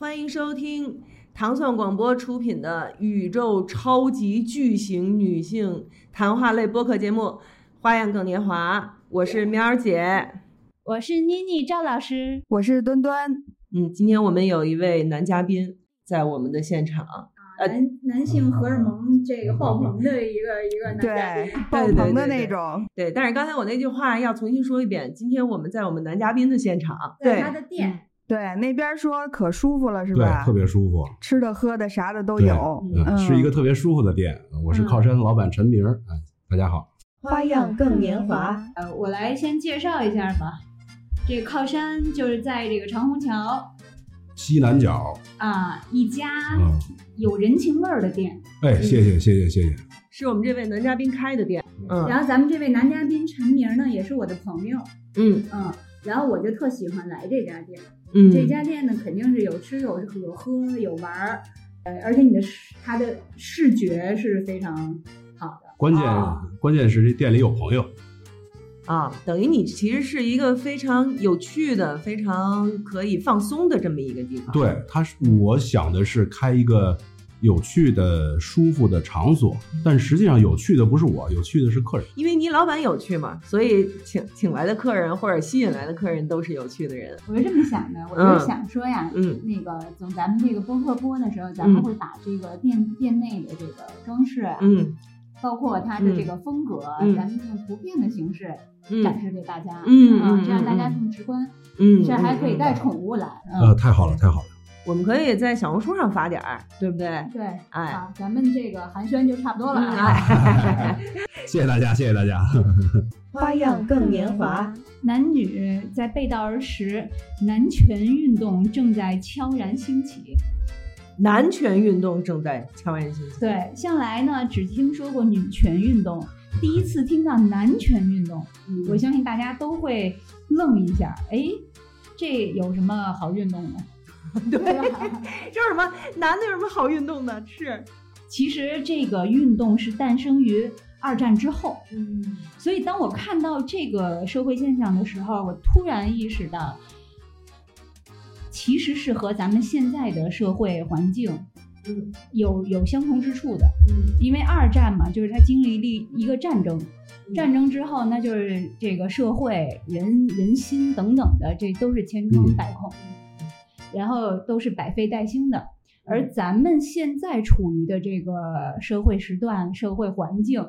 欢迎收听糖蒜广播出品的宇宙超级巨型女性谈话类播客节目《花样更年华》，我是喵儿姐。我是妮妮赵老师，我是端端。嗯，今天我们有一位男嘉宾在我们的现场，呃，男男性荷尔蒙这个爆棚的一个一个男嘉宾，爆棚的那种。对，但是刚才我那句话要重新说一遍，今天我们在我们男嘉宾的现场，在他的店。对，那边说可舒服了，是吧？对，特别舒服，吃的喝的啥的都有。嗯，是一个特别舒服的店。我是靠山老板陈明，哎，大家好。花样更年华，呃，我来先介绍一下吧。这个靠山就是在这个长虹桥西南角啊，一家有人情味儿的店。哎，谢谢谢谢谢谢，是我们这位男嘉宾开的店。嗯，然后咱们这位男嘉宾陈明呢，也是我的朋友。嗯嗯，然后我就特喜欢来这家店。嗯，这家店呢肯定是有吃有有喝有玩儿，呃，而且你的视它的视觉是非常好的。关键关键是这店里有朋友啊，等于你其实是一个非常有趣的、非常可以放松的这么一个地方。对，他是我想的是开一个。有趣的、舒服的场所，但实际上有趣的不是我，有趣的是客人。因为你老板有趣嘛，所以请请来的客人或者吸引来的客人都是有趣的人。我是这么想的，我是想说呀，嗯，那个从咱们这个播客播的时候，咱们会把这个店店内的这个装饰啊，嗯，包括它的这个风格，咱们用图片的形式展示给大家，嗯嗯，这样大家更直观，嗯，这还可以带宠物来，呃，太好了，太好了。我们可以在小红书上发点儿，对不对？对，哎，好，咱们这个寒暄就差不多了。谢谢大家，谢谢大家。花样更年华，男女在背道而驰，男权运动正在悄然兴起。男权运动正在悄然兴起。对，向来呢只听说过女权运动，第一次听到男权运动，我相信大家都会愣一下。哎，这有什么好运动的？对，这 什么男的有什么好运动的？是，其实这个运动是诞生于二战之后。嗯，所以当我看到这个社会现象的时候，我突然意识到，其实是和咱们现在的社会环境，嗯，有有相同之处的。嗯，因为二战嘛，就是它经历了一个战争，战争之后，那就是这个社会人人心等等的，这都是千疮百孔。然后都是百废待兴的，而咱们现在处于的这个社会时段、社会环境，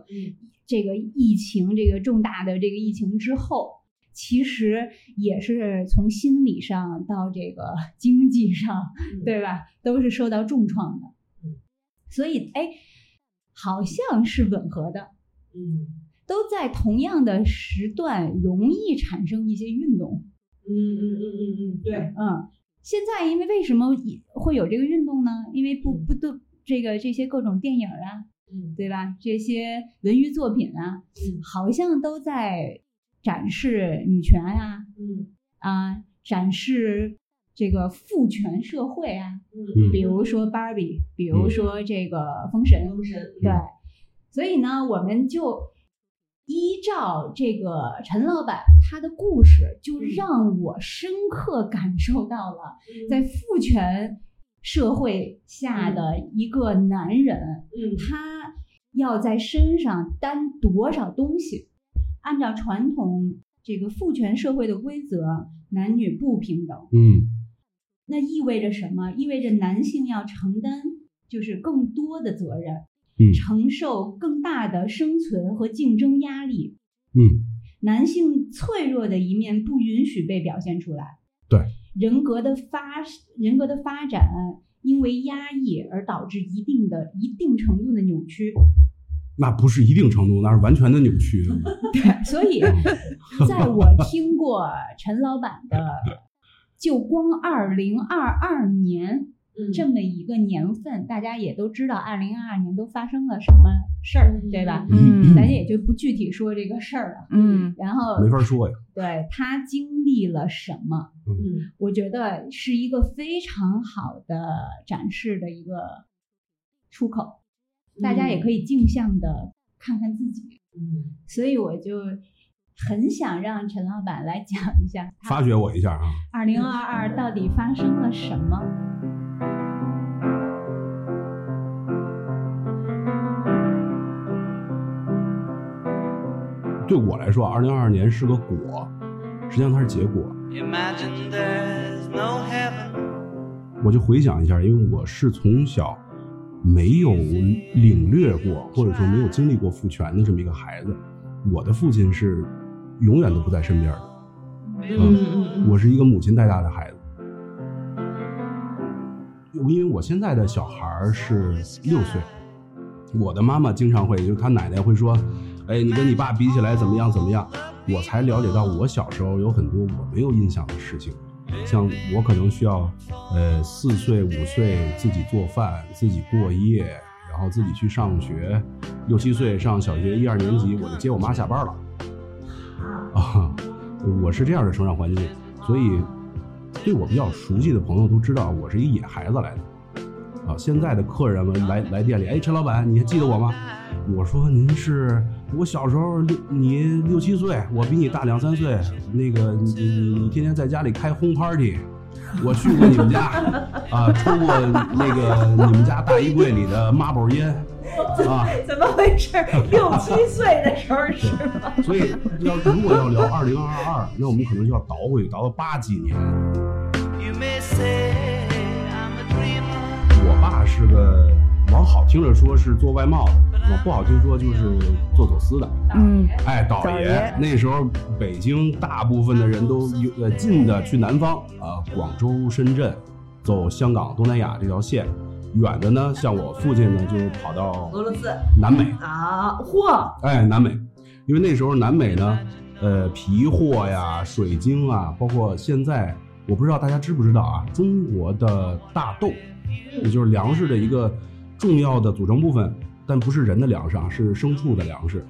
这个疫情、这个重大的这个疫情之后，其实也是从心理上到这个 经济上，对吧，都是受到重创的。所以，哎，好像是吻合的，嗯，都在同样的时段容易产生一些运动。嗯嗯嗯嗯嗯，对，嗯。现在因为为什么会有这个运动呢？因为不不都这个这些各种电影啊，嗯，对吧？这些文娱作品啊，好像都在展示女权啊，嗯。啊，展示这个父权社会啊，嗯，比如说芭比，比如说这个封神，封神，对，所以呢，我们就。依照这个陈老板他的故事，就让我深刻感受到了，在父权社会下的一个男人，嗯，他要在身上担多少东西？按照传统这个父权社会的规则，男女不平等，嗯，那意味着什么？意味着男性要承担就是更多的责任。承受更大的生存和竞争压力，嗯，男性脆弱的一面不允许被表现出来，对，人格的发人格的发展因为压抑而导致一定的一定程度的扭曲，那不是一定程度，那是完全的扭曲。对，所以在我听过陈老板的，就光二零二二年。这么一个年份，大家也都知道，二零二二年都发生了什么事儿，对吧？嗯，咱也就不具体说这个事儿了。嗯，然后没法说呀。对他经历了什么？嗯，我觉得是一个非常好的展示的一个出口，大家也可以镜像的看看自己。嗯，所以我就很想让陈老板来讲一下，发掘我一下啊，二零二二到底发生了什么？对我来说，二零二二年是个果，实际上它是结果。我就回想一下，因为我是从小没有领略过，或者说没有经历过父权的这么一个孩子。我的父亲是永远都不在身边的，嗯我是一个母亲带大的孩子。因为我现在的小孩儿是六岁，我的妈妈经常会，就是她奶奶会说：“哎，你跟你爸比起来怎么样怎么样？”我才了解到，我小时候有很多我没有印象的事情，像我可能需要，呃，四岁五岁自己做饭，自己过夜，然后自己去上学，六七岁上小学一二年级，我就接我妈下班了。啊，我是这样的成长环境，所以对我比较熟悉的朋友都知道我是一野孩子来的。啊，现在的客人们来来店里，哎，陈老板，你还记得我吗？我说您是我小时候六你六七岁，我比你大两三岁。那个你你你你天天在家里开轰 party，我去过你们家啊，抽过那个你们家大衣柜里的抹宝烟啊。怎么回事？六七岁的时候是吗？所以要如果要聊二零二二，那我们可能就要倒回去，倒到八几年。我爸是个往好听着说是做外贸的，往不好听说就是做走私的。嗯，哎，倒爷，那时候北京大部分的人都有呃近的去南方啊，广州、深圳，走香港、东南亚这条线；远的呢，像我父亲呢，就跑到俄罗斯南美。啊，嚯，哎，南美，因为那时候南美呢，呃，皮货呀、水晶啊，包括现在，我不知道大家知不知道啊，中国的大豆，也就是粮食的一个重要的组成部分，但不是人的粮食啊，是牲畜的粮食，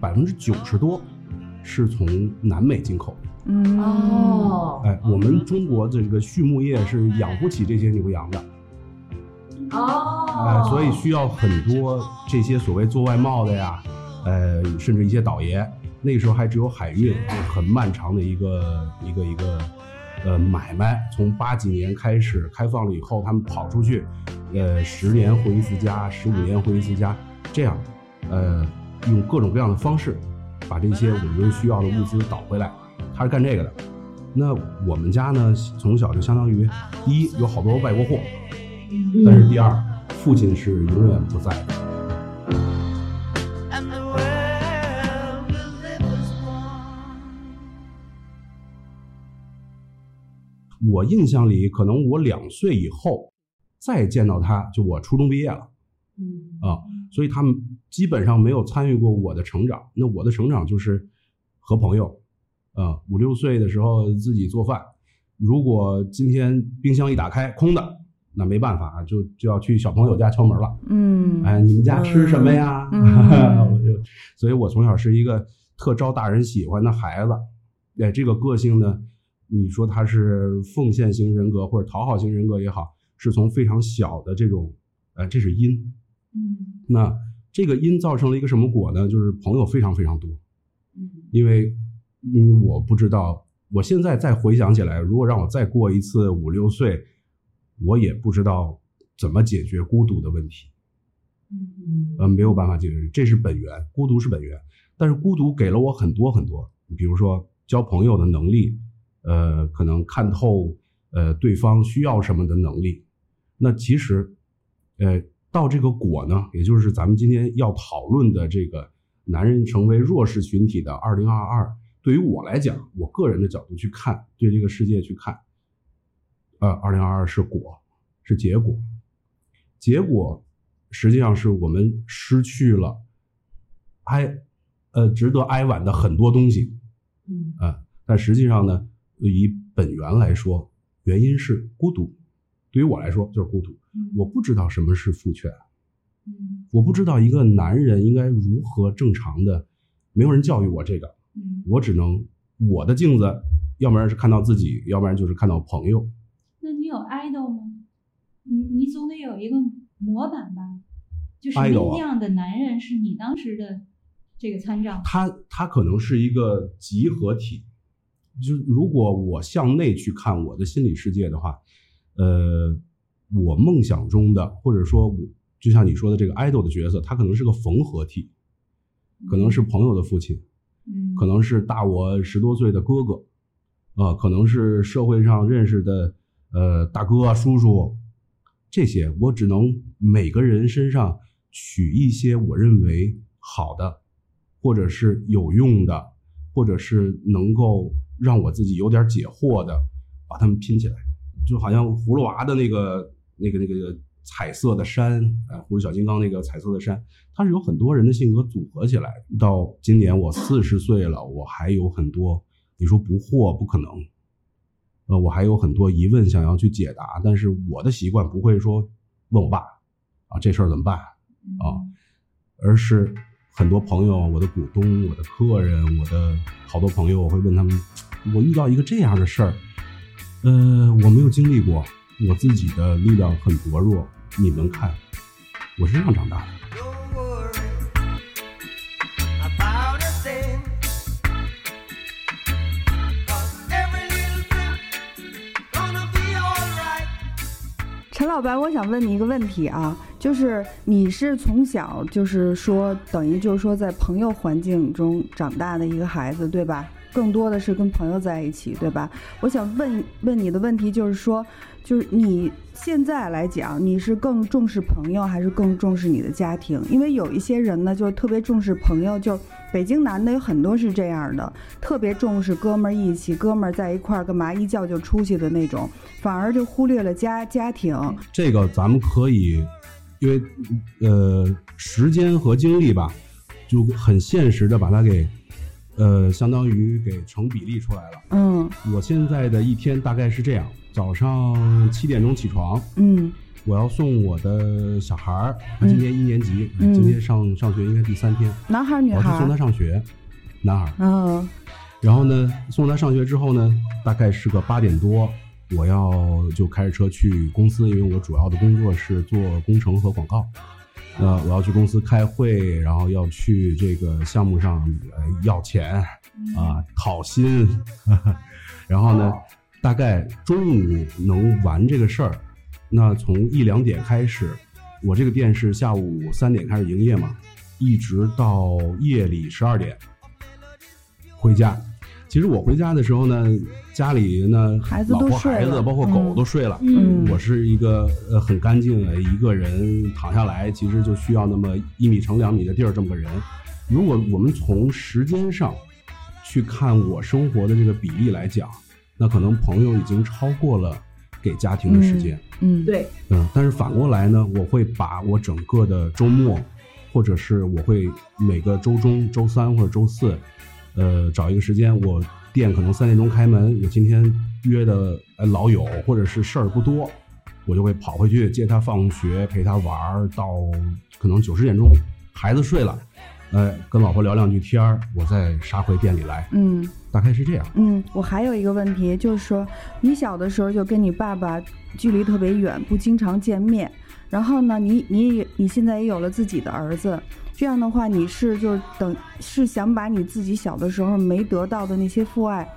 百分之九十多是从南美进口的。嗯，哦哎，我们中国的这个畜牧业是养不起这些牛羊的，哦，哎，所以需要很多这些所谓做外贸的呀，呃，甚至一些倒爷，那个时候还只有海运，很漫长的一个一个一个呃买卖。从八几年开始开放了以后，他们跑出去，呃，十年回一次家，十五年回一次家，这样，呃，用各种各样的方式把这些我们需要的物资倒回来。他是干这个的。那我们家呢，从小就相当于，第一有好多外国货，但是第二，父亲是永远不在的。我印象里，可能我两岁以后再见到他，就我初中毕业了嗯啊，所以他们基本上没有参与过我的成长。那我的成长就是和朋友，啊，五六岁的时候自己做饭。如果今天冰箱一打开空的，那没办法，就就要去小朋友家敲门了。嗯，哎，你们家吃什么呀？嗯 我就，所以我从小是一个特招大人喜欢的孩子。哎，这个个性呢，你说他是奉献型人格或者讨好型人格也好，是从非常小的这种，呃，这是因。嗯那这个因造成了一个什么果呢？就是朋友非常非常多。嗯因为，因为我不知道，我现在再回想起来，如果让我再过一次五六岁，我也不知道怎么解决孤独的问题。嗯呃，没有办法解决，这是本源，孤独是本源。但是孤独给了我很多很多，比如说交朋友的能力，呃，可能看透呃对方需要什么的能力。那其实，呃，到这个果呢，也就是咱们今天要讨论的这个男人成为弱势群体的二零二二，对于我来讲，我个人的角度去看，对这个世界去看，呃，二零二二是果，是结果，结果实际上是我们失去了哀，呃，值得哀婉的很多东西，嗯啊、但实际上呢，以本源来说，原因是孤独。对于我来说，就是孤独。我不知道什么是父权，嗯我不知道一个男人应该如何正常的，没有人教育我这个，嗯，我只能我的镜子，要不然是看到自己，要不然就是看到朋友。那你有 idol 吗？你你总得有一个模板吧？就什 idol 啊么样的男人是你当时的这个参照？他他可能是一个集合体。就如果我向内去看我的心理世界的话，呃，我梦想中的，或者说我就像你说的这个 idol 的角色，他可能是个缝合体，可能是朋友的父亲，嗯，可能是大我十多岁的哥哥，呃，可能是社会上认识的呃大哥啊、叔叔，这些我只能每个人身上取一些我认为好的，或者是有用的，或者是能够让我自己有点解惑的，把它们拼起来，就好像葫芦娃的那个那个那个彩色的山，呃，葫芦小金刚那个彩色的山，它是有很多人的性格组合起来。到今年我四十岁了，我还有很多，你说不惑不可能，呃，我还有很多疑问想要去解答，但是我的习惯不会说问我爸啊这事儿怎么办啊，而是很多朋友、我的股东、我的客人、我的好多朋友，我会问他们，我遇到一个这样的事儿，呃，我没有经历过，我自己的力量很薄弱，你们看，我是这样长大的。陈老白，我想问你一个问题啊，就是你是从小就是说等于就是说在朋友环境中长大的一个孩子，对吧？更多的是跟朋友在一起，对吧？我想问问你的问题就是说，就是你现在来讲，你是更重视朋友，还是更重视你的家庭？因为有一些人呢，就特别重视朋友，就北京男的有很多是这样的，特别重视哥们儿义气，哥们儿在一块儿干嘛一叫就出去的那种，反而就忽略了家家庭。这个咱们可以，因为呃时间和精力吧，就很现实的把它给呃相当于给成比例出来了。嗯我现在的一天大概是这样：早上七点钟起床，嗯我要送我的小孩儿，他今年一年级，嗯今天上上学应该第三天，男孩儿女孩我要去送他？上学，男孩儿。嗯然后呢，送他上学之后呢，大概是个八点多，我要就开着车去公司，因为我主要的工作是做工程和广告。呃，我要去公司开会，然后要去这个项目上呃要钱啊、讨薪，然后呢，大概中午能完这个事儿。那从一两点开始，我这个店是下午三点开始营业嘛，一直到夜里十二点回家。其实我回家的时候呢，家里呢，孩子老婆、都睡了孩子包括狗嗯都睡了。嗯我是一个呃很干净的一个人，躺下来其实就需要那么一米乘两米的地儿这么个人。如果我们从时间上去看我生活的这个比例来讲，那可能朋友已经超过了给家庭的时间。嗯，对，嗯，但是反过来呢，我会把我整个的周末，或者是我会每个周中、周三或者周四，呃，找一个时间，我店可能三点钟开门，我今天约的呃老友或者是事儿不多，我就会跑回去接他放学，陪他玩儿到可能九十点钟，孩子睡了，呃，跟老婆聊两句天儿，我再杀回店里来，嗯大概是这样。嗯，我还有一个问题，就是说你小的时候就跟你爸爸距离特别远，不经常见面。然后呢，你你也你现在也有了自己的儿子，这样的话，你是就是等是想把你自己小的时候没得到的那些父爱，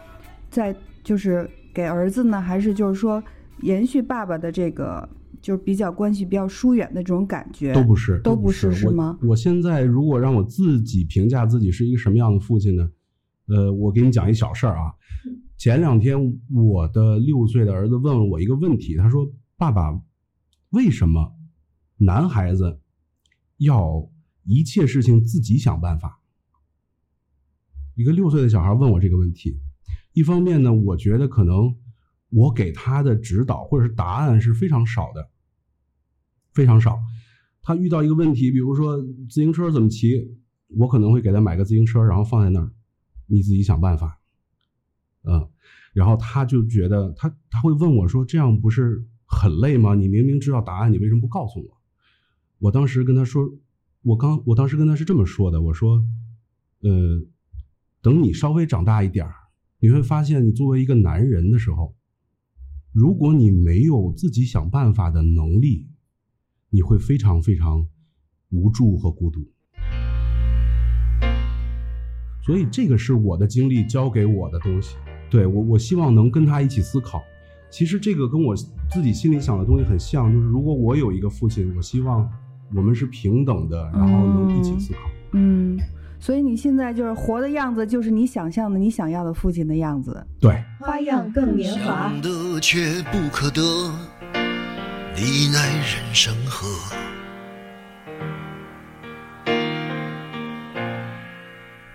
再就是给儿子呢，还是就是说延续爸爸的这个就是比较关系比较疏远的这种感觉？都不是，都不是，是是吗我现在如果让我自己评价自己是一个什么样的父亲呢？呃，我给你讲一小事儿啊。前两天我的六岁的儿子问了我一个问题，他说：“爸爸，为什么男孩子要一切事情自己想办法？”一个六岁的小孩问我这个问题，一方面呢，我觉得可能我给他的指导或者是答案是非常少的，非常少。他遇到一个问题，比如说自行车怎么骑，我可能会给他买个自行车，然后放在那儿，你自己想办法。嗯，然后他就觉得他他会问我说：“这样不是很累吗？你明明知道答案，你为什么不告诉我？”我当时跟他说，我刚我当时跟他是这么说的，我说：“呃，等你稍微长大一点，你会发现，你作为一个男人的时候，如果你没有自己想办法的能力，你会非常非常无助和孤独。所以这个是我的经历教给我的东西。对我，我希望能跟他一起思考。其实这个跟我自己心里想的东西很像，就是如果我有一个父亲，我希望我们是平等的，然后能一起思考。嗯，所以你现在就是活的样子，就是你想象的你想要的父亲的样子。对，花样更年华。想得却不可得，你奈人生何？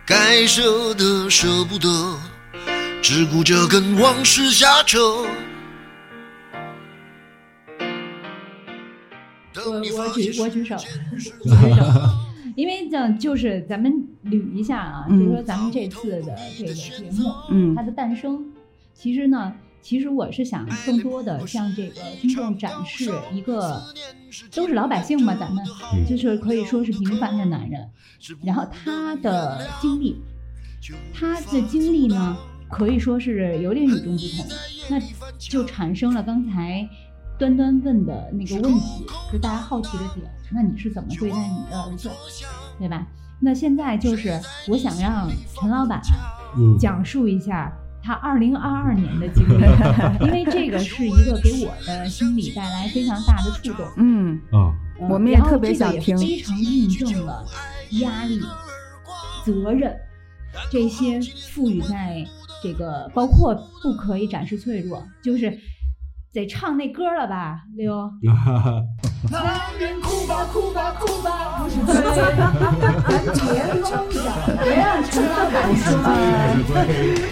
该舍的舍不得，只顾着跟往事瞎扯。我我举我举手，世举手，因为呢就是咱们捋一下啊，嗯。就是说咱们这次的这个节目，嗯。它的诞生，其实呢，其实我是想更多的向这个听众展示一个，都是老百姓嘛，咱们嗯。就是可以说是平凡的男人，然后他的经历，他的经历呢，可以说是有点与众不同，那就产生了刚才端端问的那个问题，就大家好奇的点，那你是怎么对待你的儿子，对吧？那现在就是我想让陈老板嗯，讲述一下他二零二二年的经历，因为这个是一个给我的心里带来非常大的触动。嗯，啊，嗯我们也特别这个想听非常印证了压力、责任这些赋予在这个，包括不可以展示脆弱，就是得唱那歌了吧，刘。男人哭吧哭吧哭吧，不是罪，别让陈老板说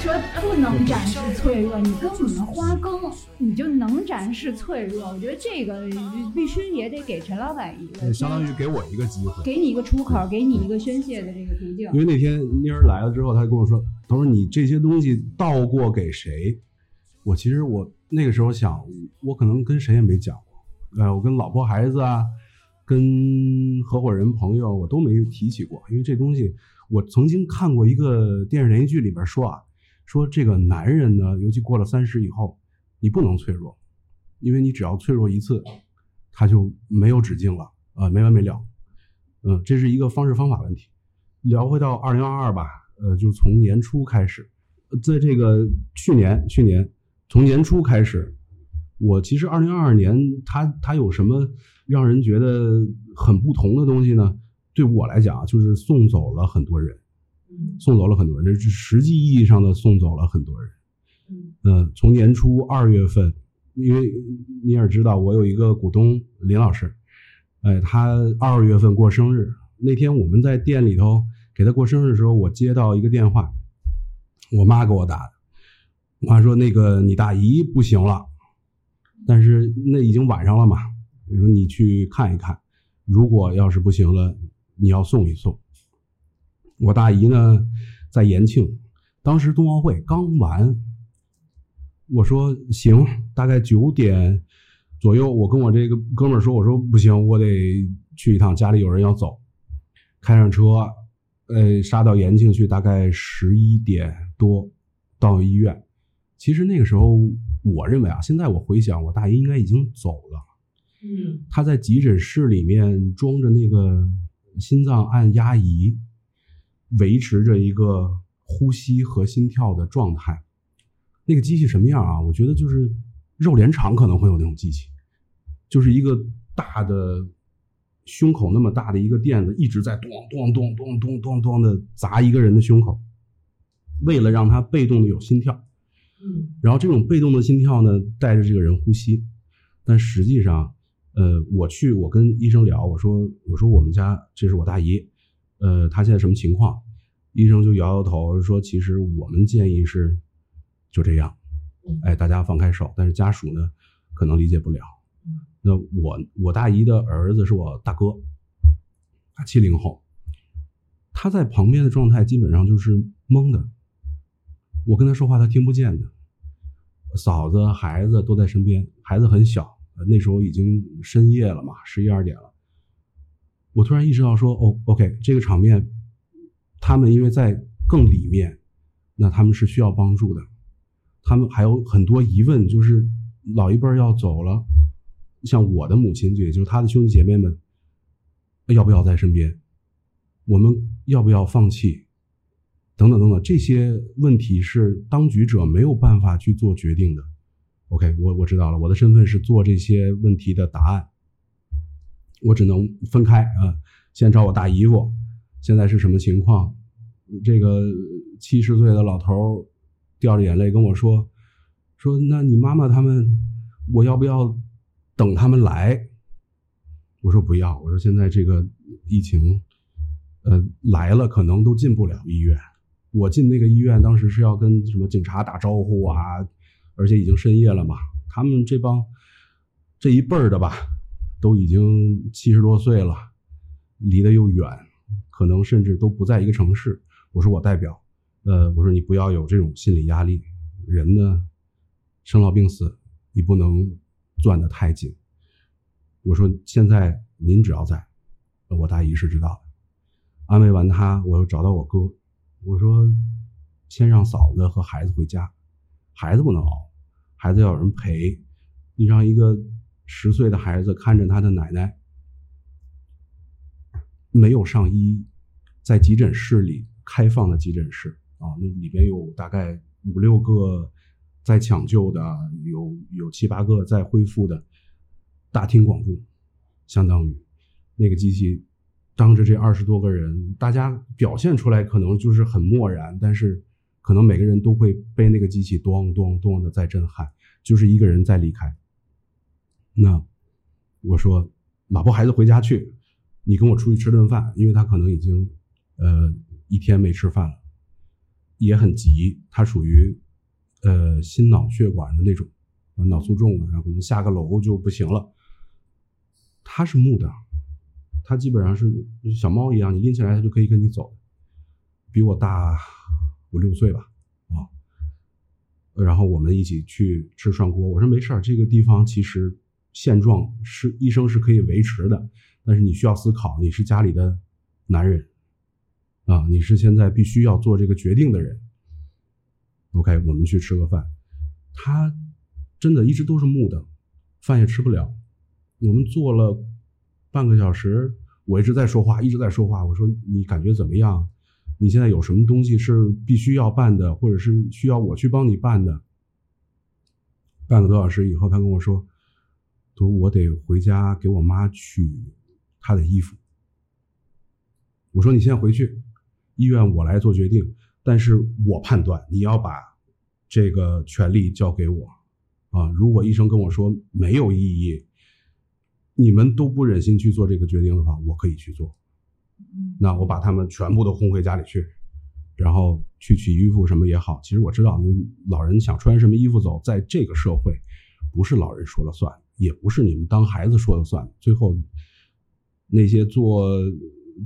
说不能展示脆弱，你跟我们花更，你就能展示脆弱。我觉得这个必须也得给陈老板一个，相当于给我一个机会。给你一个出口，给你一个宣泄的这个途径因。为那天妮儿来了之后，她跟我说：“她说你这些东西倒过给谁？”我其实我那个时候想，我可能跟谁也没讲过，呃，我跟老婆孩子啊，跟合伙人朋友我都没提起过，因为这东西我曾经看过一个电视连续剧里边说啊，说这个男人呢，尤其过了三十以后，你不能脆弱，因为你只要脆弱一次，他就没有止境了，呃，没完没了。嗯，这是一个方式方法问题。聊回到二零二二吧，呃，就从年初开始，在这个去年去年从年初开始，我其实二零二二年它它有什么让人觉得很不同的东西呢？对我来讲啊，就是送走了很多人，送走了很多人，这是实际意义上的送走了很多人。嗯、从年初二月份，因为你也知道，我有一个股东林老师，哎，他二月份过生日，那天我们在店里头给他过生日的时候，我接到一个电话，我妈给我打的，我说那个你大姨不行了，但是那已经晚上了嘛，你说你去看一看，如果要是不行了，你要送一送。我大姨呢在延庆，当时冬奥会刚完，我说行，大概九点左右，我跟我这个哥们儿说，我说不行，我得去一趟，家里有人要走，开上车，呃，杀到延庆去，大概十一点多到医院。其实那个时候，我认为啊，现在我回想，我大姨应该已经走了。嗯她在急诊室里面装着那个心脏按压仪，维持着一个呼吸和心跳的状态。那个机器什么样啊？我觉得就是肉联厂可能会有那种机器，就是一个大的胸口那么大的一个垫子，一直在咚咚咚咚咚咚咚的砸一个人的胸口，为了让他被动的有心跳。嗯然后这种被动的心跳呢，带着这个人呼吸，但实际上，呃，我去我跟医生聊，我说我说我们家这是我大姨，呃，她现在什么情况？医生就摇摇头说，其实我们建议是就这样，哎，大家放开手，但是家属呢可能理解不了。那我我大姨的儿子是我大哥，他七零后，他在旁边的状态基本上就是懵的，我跟他说话他听不见的。嫂子、孩子都在身边，孩子很小，那时候已经深夜了嘛，十一二点了。我突然意识到说，哦，OK，这个场面，他们因为在更里面，那他们是需要帮助的，他们还有很多疑问，就是老一辈要走了，像我的母亲，也就是他的兄弟姐妹们，要不要在身边？我们要不要放弃？等等等等，这些问题是当局者没有办法去做决定的。OK，我我知道了，我的身份是做这些问题的答案，我只能分开啊、先找我大姨夫，现在是什么情况？这个七十岁的老头掉着眼泪跟我说：“说那你妈妈他们，我要不要等他们来？”我说不要，我说现在这个疫情，呃，来了可能都进不了医院。我进那个医院当时是要跟什么警察打招呼啊，而且已经深夜了嘛，他们这帮这一辈儿的吧，都已经七十多岁了，离得又远，可能甚至都不在一个城市。我说我代表，呃，我说你不要有这种心理压力，人呢，生老病死，你不能攥得太紧。我说现在您只要在，我大姨是知道的。安慰完他，我又找到我哥，我说先让嫂子和孩子回家，孩子不能熬，孩子要有人陪。你让一个十岁的孩子看着他的奶奶没有上医，在急诊室里开放的急诊室啊，那里边有大概五六个在抢救的，有有七八个在恢复的。大庭广众，相当于那个机器当着这二十多个人，大家表现出来可能就是很漠然，但是可能每个人都会被那个机器咚咚咚的在震撼，就是一个人在离开。那我说，老婆孩子回家去，你跟我出去吃顿饭，因为他可能已经呃一天没吃饭了，也很急，他属于呃心脑血管的那种脑卒中了，然后可能下个楼就不行了。他是木的，它基本上是小猫一样，你拎起来它就可以跟你走，比我大五六岁吧，啊，然后我们一起去吃涮锅。我说没事儿，这个地方其实现状是医生是可以维持的，但是你需要思考，你是家里的男人，啊，你是现在必须要做这个决定的人。OK，我们去吃个饭，他真的一直都是木的，饭也吃不了。我们坐了半个小时，我一直在说话，一直在说话。我说你感觉怎么样？你现在有什么东西是必须要办的，或者是需要我去帮你办的？半个多小时以后，他跟我说：“说我得回家给我妈取她的衣服。”我说：“你先回去，医院我来做决定，但是我判断你要把这个权利交给我啊！如果医生跟我说没有意义。”你们都不忍心去做这个决定的话，我可以去做。那我把他们全部都轰回家里去，然后去取衣服什么也好。其实我知道，老人想穿什么衣服走，在这个社会，不是老人说了算，也不是你们当孩子说了算。最后，那些做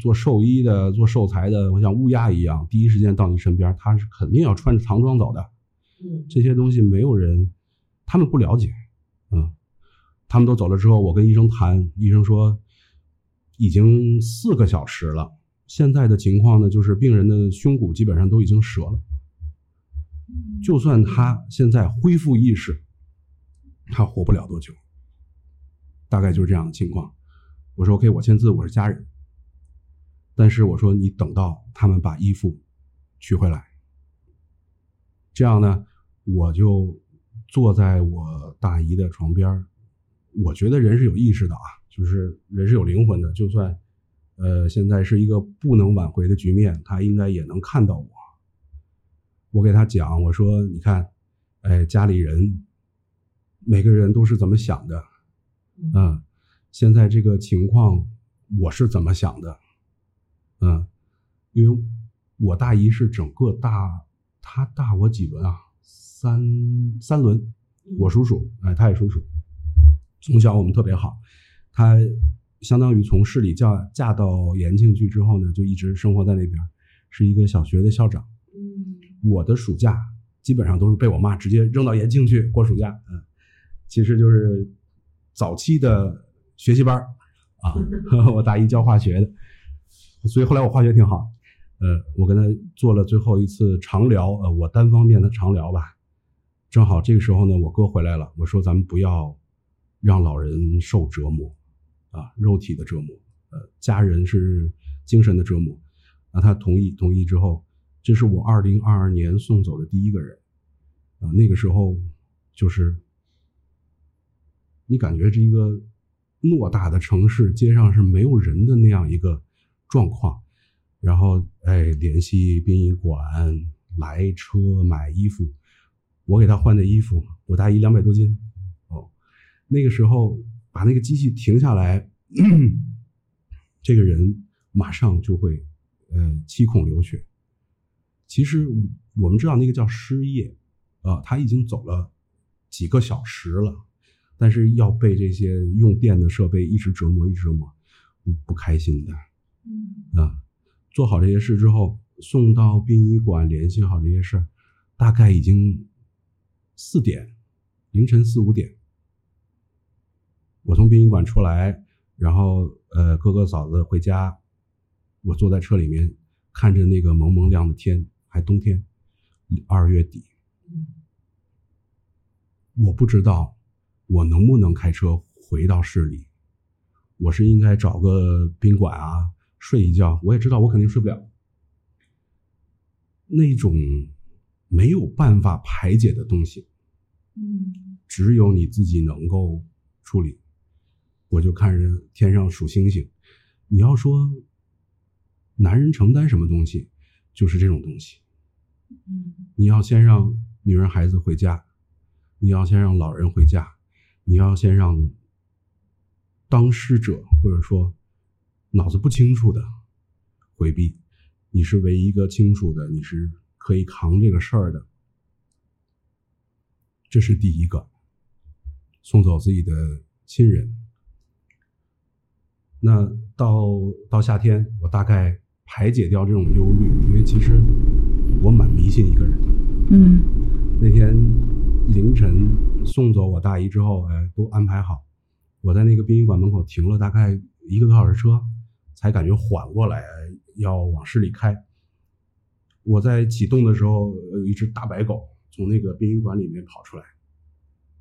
做寿衣的、做寿材的，我像乌鸦一样，第一时间到你身边，他是肯定要穿着唐装走的。这些东西没有人，他们不了解，嗯。他们都走了之后，我跟医生谈，医生说已经四个小时了。现在的情况呢，就是病人的胸骨基本上都已经折了。就算他现在恢复意识，他活不了多久。大概就是这样的情况。我说 OK，我签字，我是家人。但是我说你等到他们把衣服取回来，这样呢，我就坐在我大姨的床边我觉得人是有意识的啊，就是人是有灵魂的。就算，呃，现在是一个不能挽回的局面，他应该也能看到我。我给他讲，我说：“你看，哎，家里人每个人都是怎么想的？嗯，现在这个情况我是怎么想的？嗯，因为我大姨是整个大，她大我几轮啊？三三轮。我叔叔，哎，他也叔叔。”从小我们特别好，她相当于从市里嫁嫁到延庆去之后呢，就一直生活在那边，是一个小学的校长。嗯，我的暑假基本上都是被我妈直接扔到延庆去过暑假。嗯，其实就是早期的学习班啊。我大一教化学的，所以后来我化学挺好。呃，我跟她做了最后一次长聊，呃，我单方面的长聊吧。正好这个时候呢，我哥回来了，我说咱们不要。让老人受折磨，啊，肉体的折磨，呃，家人是精神的折磨。那他同意，同意之后，这是我二零二二年送走的第一个人，啊，那个时候就是，你感觉这一个偌大的城市街上是没有人的那样一个状况，然后哎联系殡仪馆来车买衣服，我给他换的衣服，我大姨两百多斤，那个时候把那个机器停下来，这个人马上就会呃七孔流血。其实我们知道那个叫失业，啊，他已经走了几个小时了，但是要被这些用电的设备一直折磨，一直折磨，不不开心的。嗯啊，做好这些事之后，送到殡仪馆，联系好这些事儿，大概已经四点，凌晨四五点，我从殡仪馆出来，然后呃哥哥嫂子回家，我坐在车里面，看着那个蒙蒙亮的天，还冬天，二月底，我不知道我能不能开车回到市里，我是应该找个宾馆啊睡一觉，我也知道我肯定睡不了。那种没有办法排解的东西，嗯只有你自己能够处理。我就看着天上数星星。你要说男人承担什么东西，就是这种东西。嗯你要先让女人孩子回家，你要先让老人回家，你要先让当事者或者说脑子不清楚的回避。你是唯一一个清楚的，你是可以扛这个事儿的。这是第一个，送走自己的亲人。那到到夏天，我大概排解掉这种忧虑，因为其实我蛮迷信一个人的。嗯那天凌晨送走我大姨之后，哎，都安排好。我在那个殡仪馆门口停了大概一个多小时车，才感觉缓过来，要往市里开。我在启动的时候，有一只大白狗从那个殡仪馆里面跑出来，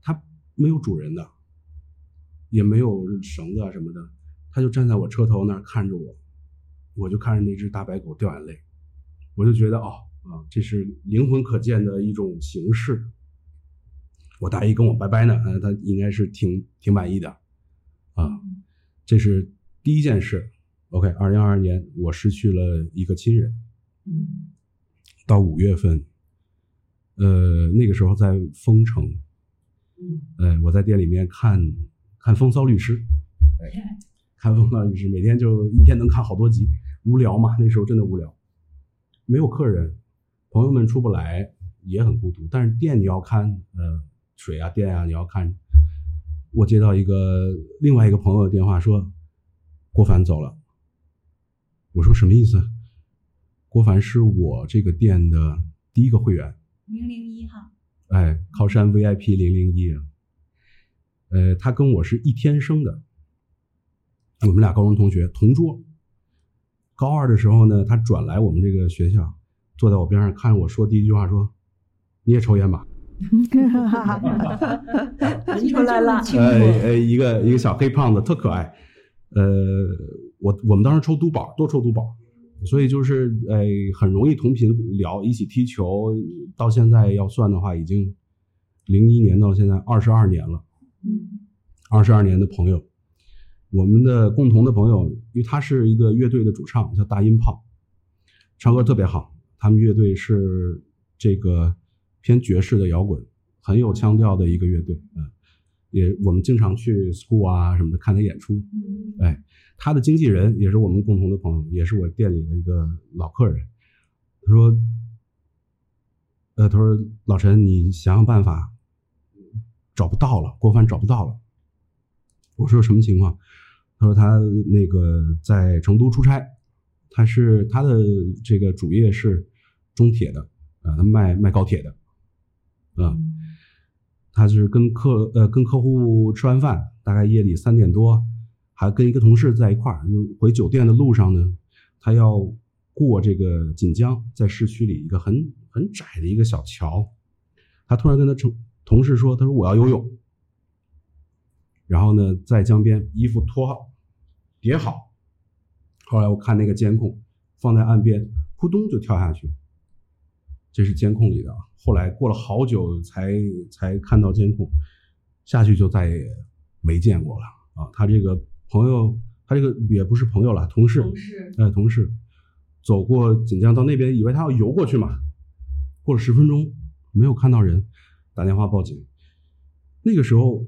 它没有主人的，也没有绳子啊什么的，它就站在我车头那儿看着我，我就看着那只大白狗掉眼泪，我就觉得哦啊，这是灵魂可见的一种形式。我大姨跟我拜拜呢，呃，她应该是挺挺满意的，啊，这是第一件事。OK，二零二二年我失去了一个亲人，嗯到五月份，呃，那个时候在丰城，嗯呃，我在店里面看看《风骚律师》，哎，看《风浪律师》，每天就一天能看好多集，无聊嘛，那时候真的无聊，没有客人，朋友们出不来，也很孤独。但是店你要看，呃，水啊电啊你要看。我接到一个另外一个朋友的电话说，郭凡走了。我说什么意思？郭凡是我这个店的第一个会员，零零一号，哎，靠山 VIP 零零一啊，呃，他跟我是一天生的，我们俩高中同学，同桌。高二的时候呢，他转来我们这个学校，坐在我边上看我说第一句话说：“你也抽烟吧闻出来了，清呃楚，呃，一个一个小黑胖子，特可爱。呃，我我们当时抽都宝，多抽都宝，所以就是呃很容易同频聊，一起踢球。到现在要算的话，已经零一年到现在二十二年了。嗯二十二年的朋友，我们的共同的朋友，因为他是一个乐队的主唱，叫大音炮，唱歌特别好。他们乐队是这个偏爵士的摇滚，很有腔调的一个乐队。嗯，也我们经常去 school 啊什么的看他演出。嗯哎，他的经纪人也是我们共同的朋友，也是我店里的一个老客人。他说，呃，他说老陈，你想想办法，找不到了，郭帆找不到了。我说什么情况？他说他那个在成都出差，他是他的这个主业是中铁的，啊，他卖卖高铁的，啊，他是跟客呃跟客户吃完饭，大概夜里三点多，还跟一个同事在一块儿，就回酒店的路上呢，他要过这个锦江，在市区里一个很很窄的一个小桥，他突然跟他同同事说，他说我要游泳。然后呢，在江边衣服脱好，叠好。后来我看那个监控放在岸边，扑通就跳下去。这是监控里的啊。后来过了好久才才看到监控，下去就再也没见过了啊。他这个朋友，他这个也不是朋友了，同事，同事，呃，同事走过锦江到那边，以为他要游过去嘛。过了十分钟，没有看到人，打电话报警。那个时候，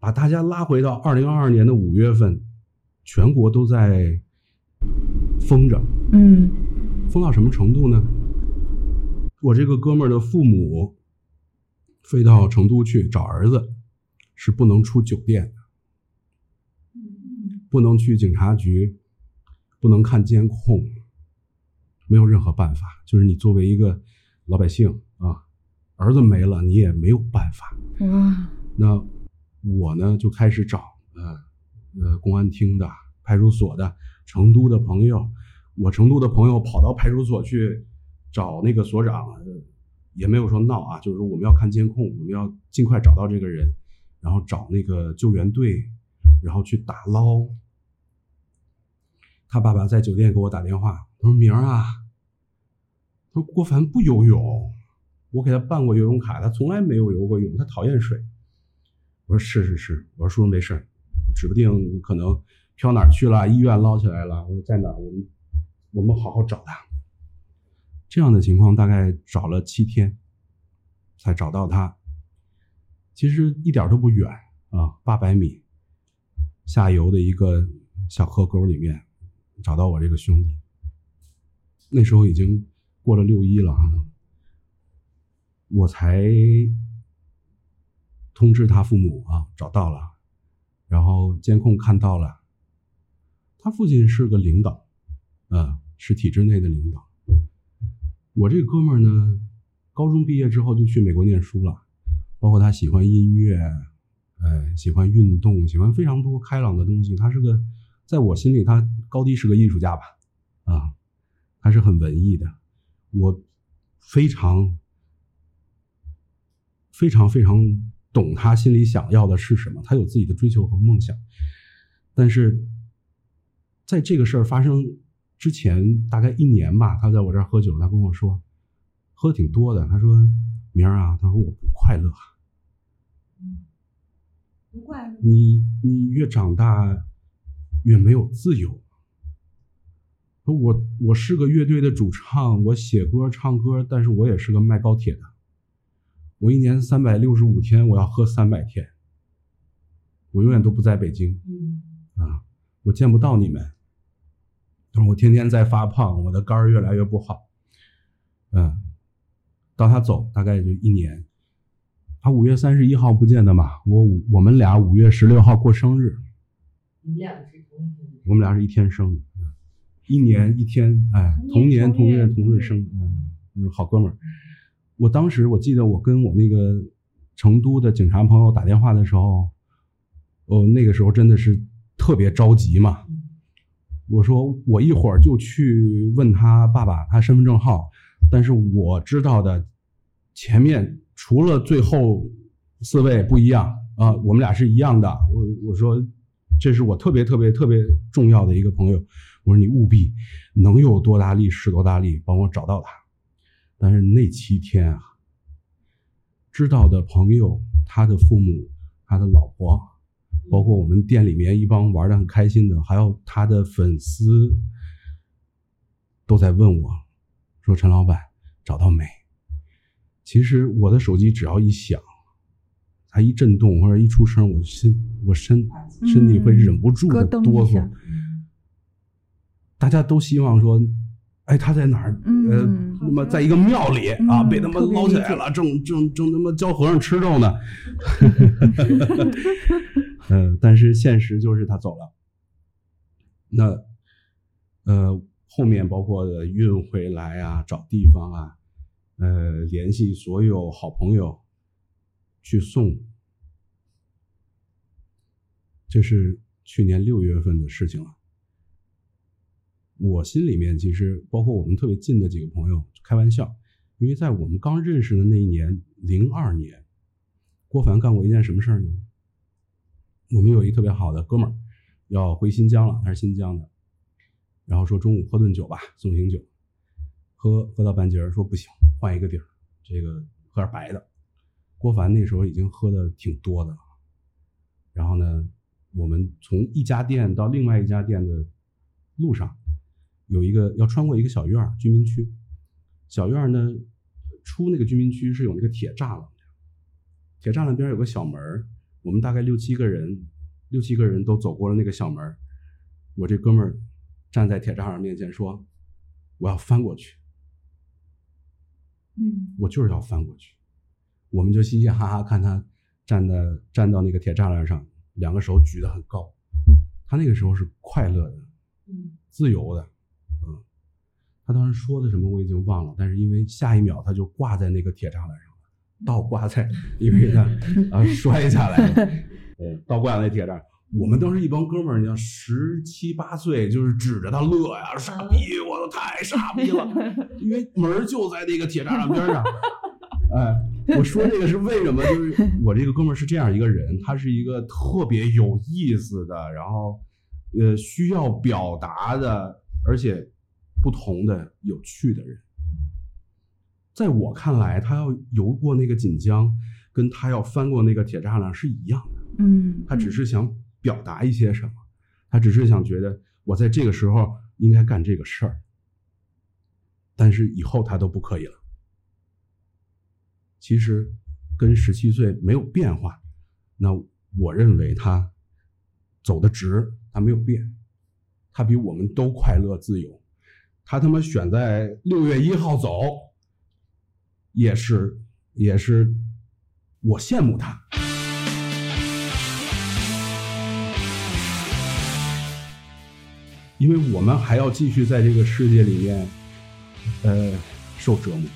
把大家拉回到二零二二年的五月份，全国都在封着，嗯封到什么程度呢？我这个哥们儿的父母飞到成都去找儿子，是不能出酒店的，不能去警察局，不能看监控，没有任何办法。就是你作为一个老百姓啊，儿子没了，你也没有办法。哇，那我呢就开始找呃呃公安厅的、派出所的、成都的朋友。我成都的朋友跑到派出所去找那个所长，也没有说闹啊，就是说我们要看监控，我们要尽快找到这个人，然后找那个救援队，然后去打捞。他爸爸在酒店给我打电话，他说：“明儿啊，他说郭凡不游泳，我给他办过游泳卡，他从来没有游过泳，他讨厌水。”我说：“是是是。”我说：“叔叔没事儿，指不定可能飘哪儿去了，医院捞起来了。”我说：“在哪？我们我们好好找他。”这样的情况大概找了七天，才找到他。其实一点都不远啊，八百米下游的一个小河沟里面找到我这个兄弟。那时候已经过了六一了啊，我才通知他父母啊，找到了，然后监控看到了，他父亲是个领导，啊，是体制内的领导。我这个哥们儿呢，高中毕业之后就去美国念书了，包括他喜欢音乐，呃，喜欢运动，喜欢非常多开朗的东西。他是个，在我心里，他高低是个艺术家吧，啊，他是很文艺的。我非常、非常、非常懂他心里想要的是什么，他有自己的追求和梦想。但是，在这个事儿发生之前大概一年吧，他在我这儿喝酒，他跟我说，喝的挺多的。他说：“明儿啊，他说我不快乐，不快乐。你你越长大越没有自由。说我我是个乐队的主唱，我写歌唱歌，但是我也是个卖高铁的。我一年三百六十五天，我要喝三百天，我永远都不在北京嗯啊，我见不到你们。但是我天天在发胖，我的肝儿越来越不好。嗯，到他走大概就一年，他五月三十一号不见的嘛，我五我们俩五月十六号过生日，你们俩是同一天。我们俩是一天生的，嗯一年一天，哎，同同年同月同日生，嗯，嗯好哥们儿。我当时我记得我跟我那个成都的警察朋友打电话的时候，呃，那个时候真的是特别着急嘛。我说我一会儿就去问他爸爸他身份证号，但是我知道的前面除了最后四位不一样啊，我们俩是一样的。我我说这是我特别特别特别重要的一个朋友，我说你务必能有多大力使多大力帮我找到他。但是那七天啊，知道的朋友、他的父母、他的老婆，包括我们店里面一帮玩的很开心的，还有他的粉丝，都在问我，说陈老板找到没？其实我的手机只要一响，它一震动或者一出声，我心我身身体会忍不住的哆嗦。大家都希望说，哎，他在哪儿？呃嗯，那么在一个庙里啊，嗯被他们捞起来了，正正正他妈教和尚吃肉呢。呃，但是现实就是他走了。那呃，后面包括的运回来啊，找地方啊，呃，联系所有好朋友去送，这是去年六月份的事情了。我心里面其实包括我们特别近的几个朋友开玩笑，因为在我们刚认识的那一年，零二年，郭凡干过一件什么事儿呢？我们有一特别好的哥们儿要回新疆了，他是新疆的，然后说中午喝顿酒吧，送行酒，喝喝到半截儿说不行，换一个地儿，这个喝点白的。郭凡那时候已经喝的挺多的了，然后呢，我们从一家店到另外一家店的路上，有一个要穿过一个小院儿，居民区。小院儿呢，出那个居民区是有那个铁栅栏的，铁栅栏边儿有个小门儿，我们大概六七个人，六七个人都走过了那个小门儿。我这哥们儿站在铁栅栏面前说：“我要翻过去。”嗯我就是要翻过去。我们就嘻嘻哈哈看他站的站到那个铁栅栏上，两个手举得很高。他那个时候是快乐的、嗯自由的，嗯。他当时说的什么我已经忘了，但是因为下一秒他就挂在那个铁栅栏上了，倒挂在，因为他 啊摔下来了，呃，倒挂在那铁栅。我们当时一帮哥们儿，你像十七八岁，就是指着他乐呀，傻逼，我都太傻逼了，因为门儿就在那个铁栅栏边上。哎，我说这个是为什么？就是我这个哥们儿是这样一个人，他是一个特别有意思的，然后呃需要表达的，而且不同的、有趣的人。在我看来，他要游过那个锦江，跟他要翻过那个铁栅栏是一样的。嗯他只是想表达一些什么，他只是想觉得我在这个时候应该干这个事儿，但是以后他都不可以了。其实跟十七岁没有变化，那我认为他走的直，他没有变，他比我们都快乐自由。他他妈选在六月一号走，也是也是我羡慕他。因为我们还要继续在这个世界里面，呃，受折磨。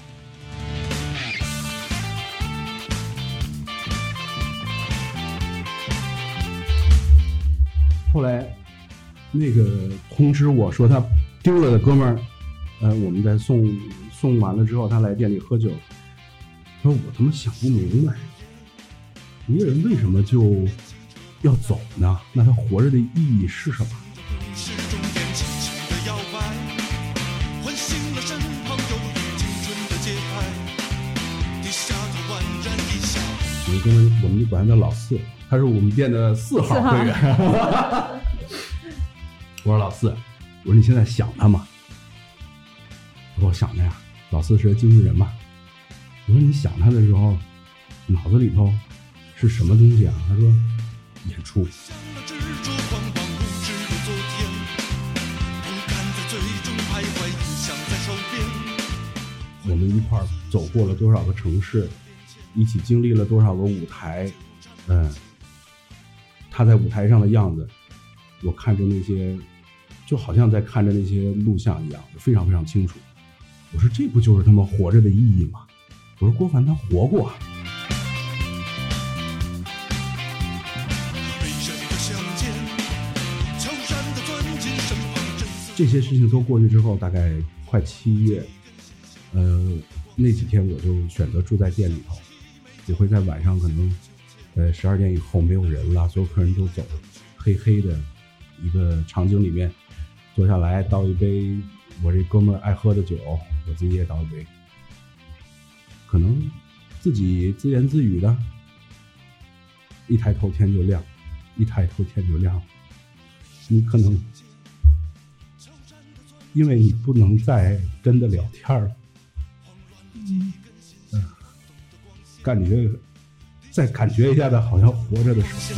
后来，那个通知我说他丢了的哥们儿，呃，我们在送送完了之后，他来店里喝酒，他说我他妈想不明白，一个人为什么就要走呢？那他活着的意义是什么？是终点轻轻的摇摆，唤醒了身旁忧郁青春的节拍。低下头宛然一笑，有一哥们儿，我们就管他叫老四，他是我们店的四号会员。我说老四，我说你现在想他吗？他说我想他呀。老四是个经纪人嘛。我说你想他的时候，脑子里头是什么东西啊？他说演出。我们一块儿走过了多少个城市，一起经历了多少个舞台，嗯，他在舞台上的样子，我看着那些，就好像在看着那些录像一样，非常非常清楚。我说这不就是他们活着的意义吗？我说郭凡他活过，这些事情都过去之后，大概快七月，呃，那几天我就选择住在店里头，也会在晚上可能，呃，十二点以后没有人了，所有客人都走，黑黑的一个场景里面，坐下来倒一杯我这哥们儿爱喝的酒，我自己也倒一杯，可能自己自言自语的，一抬头天就亮，一抬头天就亮，你可能。因为你不能再跟他聊天了，嗯，感觉再感觉一下子好像活着的时候，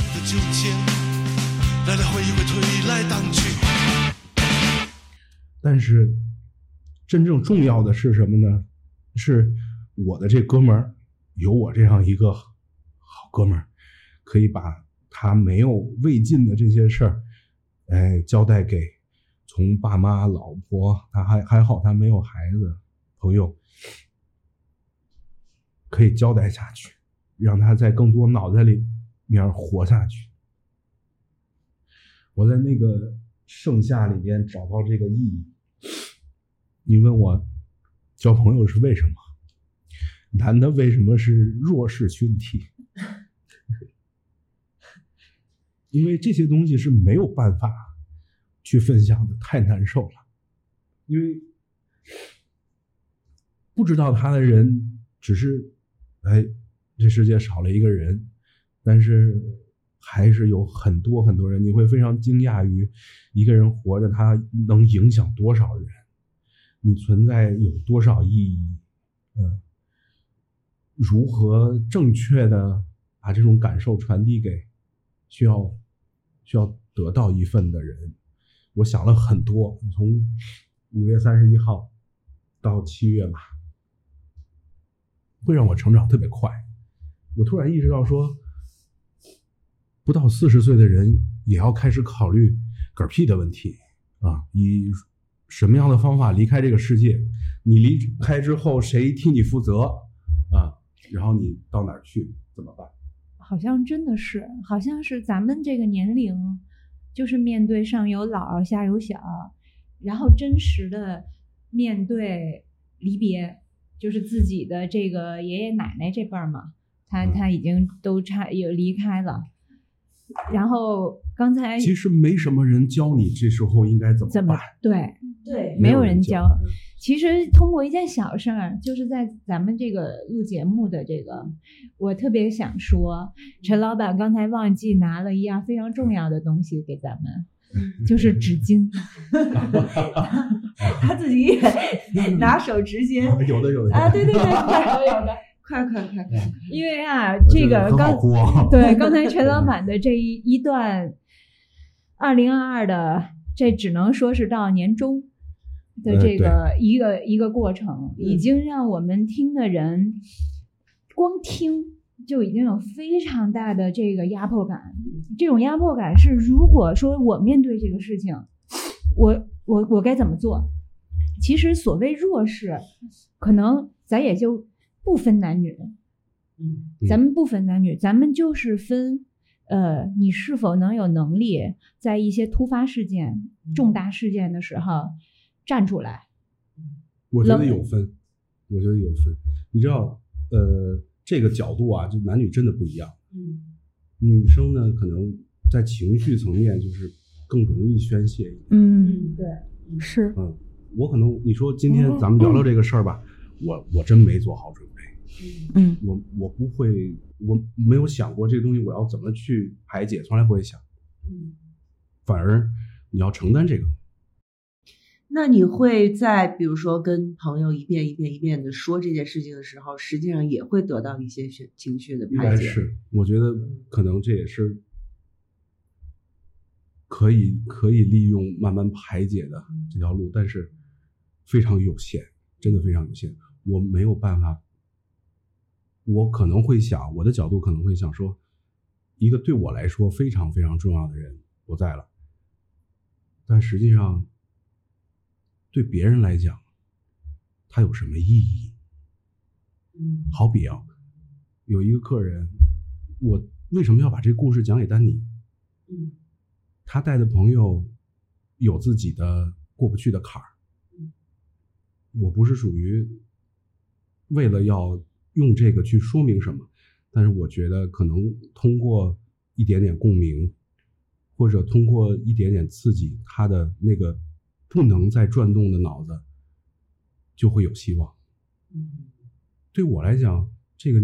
来来回回推来荡去。但是真正重要的是什么呢？是我的这哥们儿有我这样一个好哥们儿，可以把他没有未尽的这些事儿，哎，交代给从爸妈、老婆，他还还好，他没有孩子，朋友，可以交代下去，让他在更多脑袋里面活下去。我在那个盛夏里边找到这个意义。你问我交朋友是为什么？男的为什么是弱势群体？因为这些东西是没有办法去分享的，太难受了。因为不知道他的人，只是哎，这世界少了一个人，但是还是有很多很多人，你会非常惊讶于一个人活着，他能影响多少人，你存在有多少意义，嗯，如何正确的把这种感受传递给需要需要得到一份的人，我想了很多，从五月三十一号到七月吧，会让我成长特别快。我突然意识到说，不到四十岁的人也要开始考虑嗝屁的问题啊，以什么样的方法离开这个世界？你离开之后，谁替你负责啊？然后你到哪儿去？怎么办？好像真的是，好像是咱们这个年龄，就是面对上有老下有小，然后真实的面对离别，就是自己的这个爷爷奶奶这辈儿嘛，他嗯他已经都差也离开了，然后刚才其实没什么人教你这时候应该怎么怎么办，对对没有人教教。其实通过一件小事儿，就是在咱们这个录节目的这个，我特别想说，陈老板刚才忘记拿了一样非常重要的东西给咱们，就是纸巾。他自己也拿手纸 巾有的有的啊，对对对，有的有的。快快快快！因为啊，这这个刚对刚才陈老板的这一一段，二零二二的这只能说是到年终的呃这个一个一个过程，已嗯经让我们听的人光听就已经有非常大的这个压迫感。这种压迫感是，如果说我面对这个事情，我我我该怎么做？其实所谓弱势，可能咱也就不分男女，嗯咱们不分男女，咱们就是分，呃，你是否能有能力在一些突发事件、重大事件的时候站出来。我觉得有分，我觉得有分。你知道，呃，这个角度啊，就男女真的不一样。嗯女生呢，可能在情绪层面就是更容易宣泄一点。嗯，对，是，嗯，我可能你说今天咱们聊聊这个事儿吧，我我真没做好准备，嗯我我不会，我没有想过这个东西我要怎么去排解，从来不会想，嗯。反而你要承担这个。那你会在比如说跟朋友一遍一遍一遍的说这件事情的时候，实际上也会得到一些情情绪的排解。该是，我觉得可能这也是可以可以利用慢慢排解的这条路，但是非常有限，真的非常有限，我没有办法。我可能会想，我的角度可能会想说，一个对我来说非常非常重要的人不在了，但实际上对别人来讲，它有什么意义？嗯好比啊，有一个客人，我为什么要把这个故事讲给丹尼？嗯他带的朋友有自己的过不去的坎儿，我不是属于为了要用这个去说明什么，但是我觉得可能通过一点点共鸣，或者通过一点点刺激，他的那个不能再转动的脑子就会有希望。嗯对我来讲，这个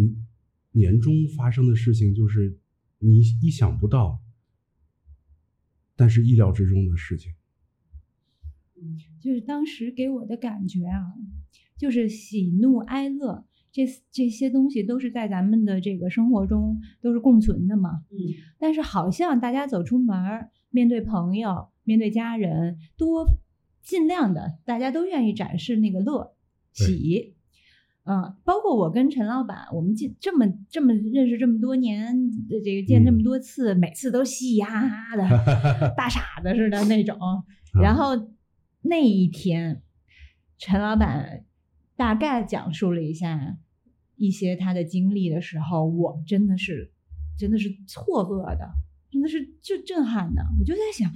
年终发生的事情就是你意想不到，但是意料之中的事情。就是当时给我的感觉啊，就是喜怒哀乐这这些东西都是在咱们的这个生活中都是共存的嘛。嗯但是好像大家走出门儿，面对朋友、面对家人，多尽量的，大家都愿意展示那个乐喜。嗯，包括我跟陈老板，我们这这么这么认识这么多年，呃这个见这么嗯多次，每次都嘻嘻哈哈的，大傻子似的那种。然后那一天，陈老板大概讲述了一下一些他的经历的时候，我真的是真的是错愕的，真的是就震撼的。我就在想，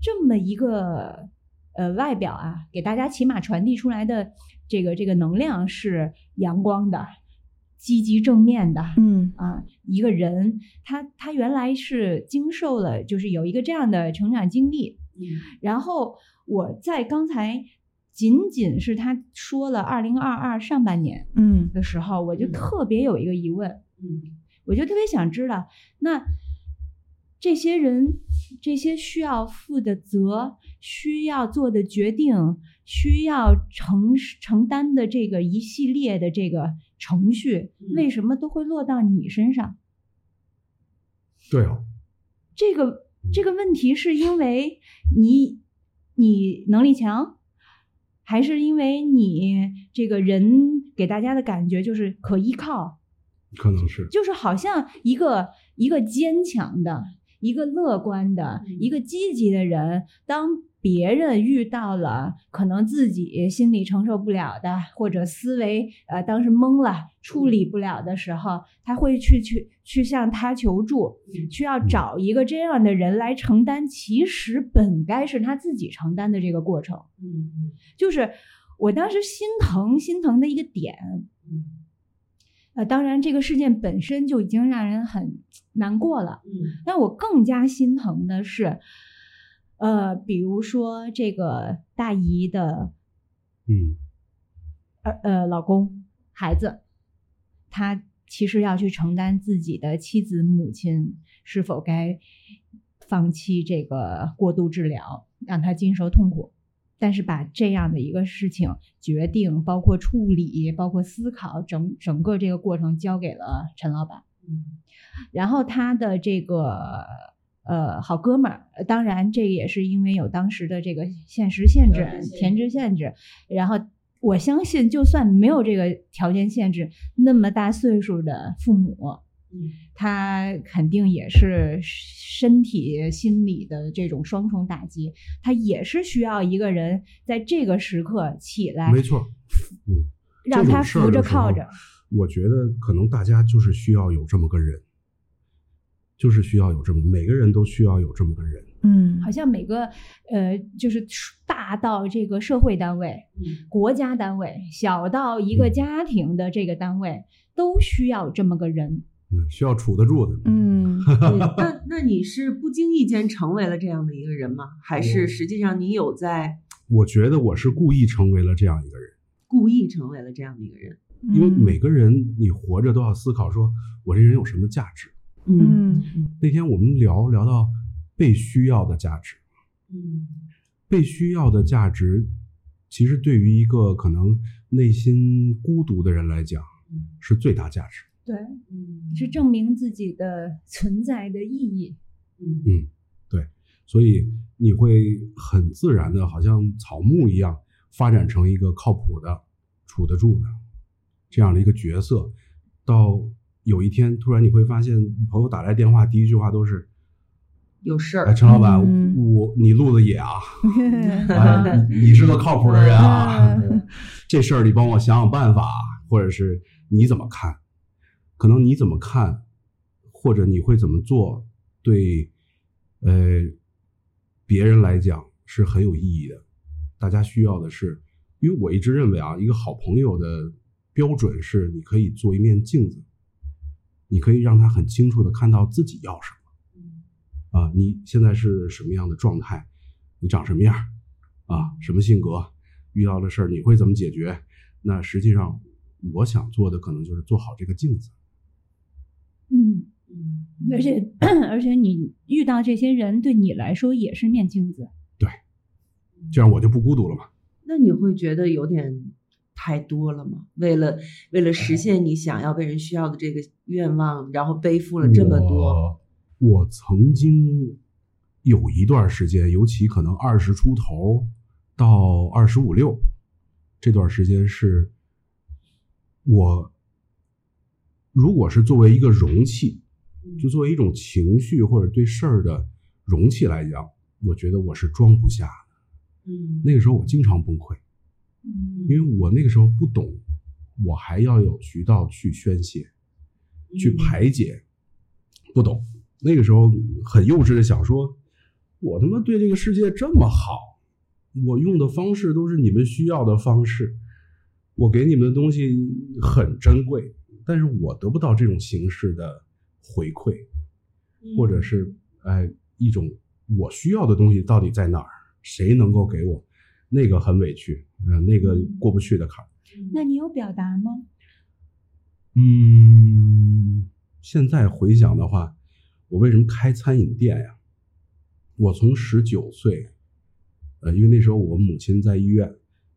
这么一个呃外表啊，给大家起码传递出来的这个这个能量是阳光的、积极正面的，嗯。啊，一个人他他原来是经受了，就是有一个这样的成长经历，嗯。然后我在刚才仅仅是他说了二零二二上半年嗯的时候，我就嗯特别有一个疑问，嗯。我就特别想知道，那这些人这些需要负的责、需要做的决定、需要承承担的这个一系列的这个程序，嗯为什么都会落到你身上？对哦，这个这个问题是因为你你能力强，还是因为你这个人给大家的感觉就是可依靠？可能是就是好像一个一个坚强的、一个乐观的、嗯一个积极的人，当别人遇到了可能自己心里承受不了的，或者思维呃当时懵了、处理不了的时候，他会去去去向他求助，需要找一个这样的人来承担，其实本该是他自己承担的这个过程。嗯。就是我当时心疼心疼的一个点，嗯呃，当然这个事件本身就已经让人很难过了，嗯但我更加心疼的是，呃，比如说这个大姨的嗯呃呃老公孩子，他其实要去承担自己的妻子母亲是否该放弃这个过度治疗，让他经受痛苦。但是把这样的一个事情决定，包括处理，包括思考，整整个这个过程交给了陈老板。嗯然后他的这个呃好哥们儿，呃当然这也是因为有当时的这个现实限制条件限、制田制限制。然后我相信，就算没有这个条件限制，那么大岁数的父母，嗯他肯定也是身体、心理的这种双重打击，他也是需要一个人在这个时刻起来，没错，嗯，让他扶着靠着。我觉得可能大家就是需要有这么个人，就是需要有这么每个人都需要有这么个人。嗯好像每个呃，就是大到这个社会单位、嗯国家单位，小到一个嗯家庭的这个单位，都需要这么个人。嗯，需要处得住的。嗯 对那那你是不经意间成为了这样的一个人吗？还是实际上你有在我觉得我是故意成为了这样一个人，故意成为了这样的一个人？因为每个人你活着都要思考，说我这人有什么价值。嗯那天我们聊聊到被需要的价值，嗯被需要的价值，其实对于一个可能内心孤独的人来讲，嗯是最大价值。对，嗯是证明自己的 存在的意义。嗯嗯，对，所以你会很自然的，好像草木一样，发展成一个靠谱的、处得住的这样的一个角色。到有一天，突然你会发现，朋友打来电话，第一句话都是有事儿：“哎，陈老板，嗯我你录的野啊，啊，你你是个靠谱的人啊，嗯这事儿你帮我想想办法，或者是你怎么看？可能你怎么看，或者你会怎么做，对，呃，别人来讲是很有意义的。大家需要的是，因为我一直认为啊，一个好朋友的标准是，你可以做一面镜子，你可以让他很清楚的看到自己要什么。啊，你现在是什么样的状态？你长什么样？啊，什么性格？遇到的事儿你会怎么解决？那实际上，我想做的可能就是做好这个镜子。嗯，嗯而且 而且你遇到这些人，对你来说也是面镜子。对这样我就不孤独了嘛。那你会觉得有点太多了吗？为了为了实现你想要被人需要的这个愿望，然后背负了这么多，我，我曾经有一段时间，尤其可能二十出头到二十五六这段时间，是我如果是作为一个容器，就作为一种情绪或者对事儿的容器来讲，我觉得我是装不下的。嗯那个时候我经常崩溃，嗯因为我那个时候不懂，我还要有渠道去宣泄。去排解，不懂。那个时候很幼稚的想说，我他妈对这个世界这么好，我用的方式都是你们需要的方式，我给你们的东西很珍贵，但是我得不到这种形式的回馈，或者是哎一种我需要的东西到底在哪儿？谁能够给我？那个很委屈，嗯、那个过不去的坎儿。那你有表达吗？嗯，现在回想的话，我为什么开餐饮店呀？我从十九岁，呃，因为那时候我母亲在医院，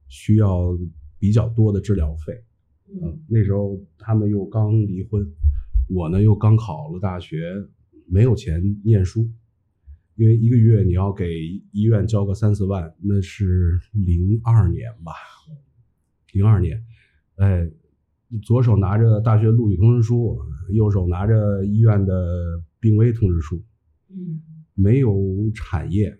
需要比较多的治疗费，嗯，那时候他们又刚离婚，我呢又刚考了大学，没有钱念书，因为一个月你要给医院交个三四万，那是零二年吧，零二年，哎，左手拿着大学录取通知书，右手拿着医院的病危通知书，嗯。没有产业。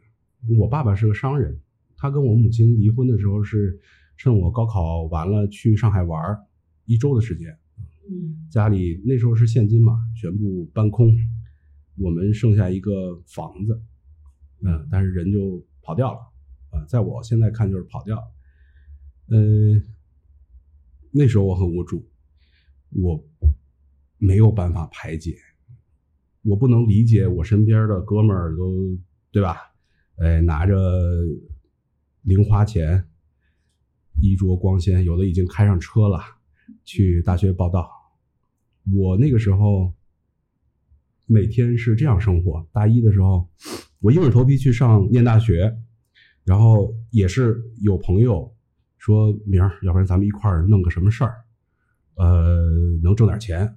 我爸爸是个商人，他跟我母亲离婚的时候是趁我高考完了去上海玩儿一周的时间，嗯家里那时候是现金嘛，全部搬空，我们剩下一个房子，嗯，但是人就跑掉了，啊、在我现在看就是跑掉了，呃，那时候我很无助，我没有办法排解，我不能理解我身边的哥们儿都对吧？哎，拿着零花钱，衣着光鲜，有的已经开上车了，去大学报道。我那个时候每天是这样生活。大一的时候，我硬着头皮去上念大学，然后也是有朋友说明儿，要不然咱们一块儿弄个什么事儿，呃，能挣点钱。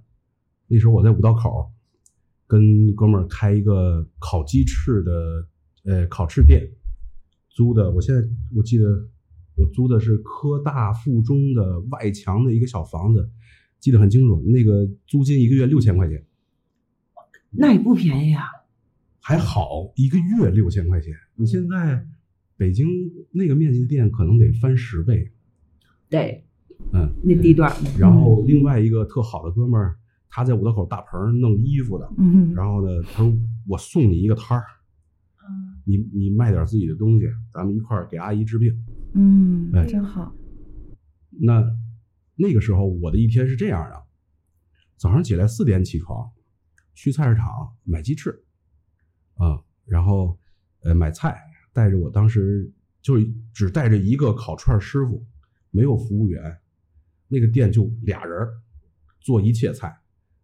那时候我在五道口跟哥们儿开一个烤鸡翅的呃烤翅店，租的。我现在我记得我租的是科大附中的外墙的一个小房子，记得很清楚。那个租金一个月六千块钱，那也不便宜啊。还好一个月六千块钱。你现在北京那个面积的店可能得翻十倍。对，嗯，那地段，然后另外一个特好的哥们儿，他在五道口大棚弄衣服的，嗯然后呢，他说我送你一个摊儿，你你卖点自己的东西，咱们一块儿给阿姨治病。嗯哎真好。那那个时候我的一天是这样的：早上起来四点起床，去菜市场买鸡翅，啊、然后呃买菜，带着我当时就只带着一个烤串师傅，没有服务员，那个店就俩人儿做一切菜，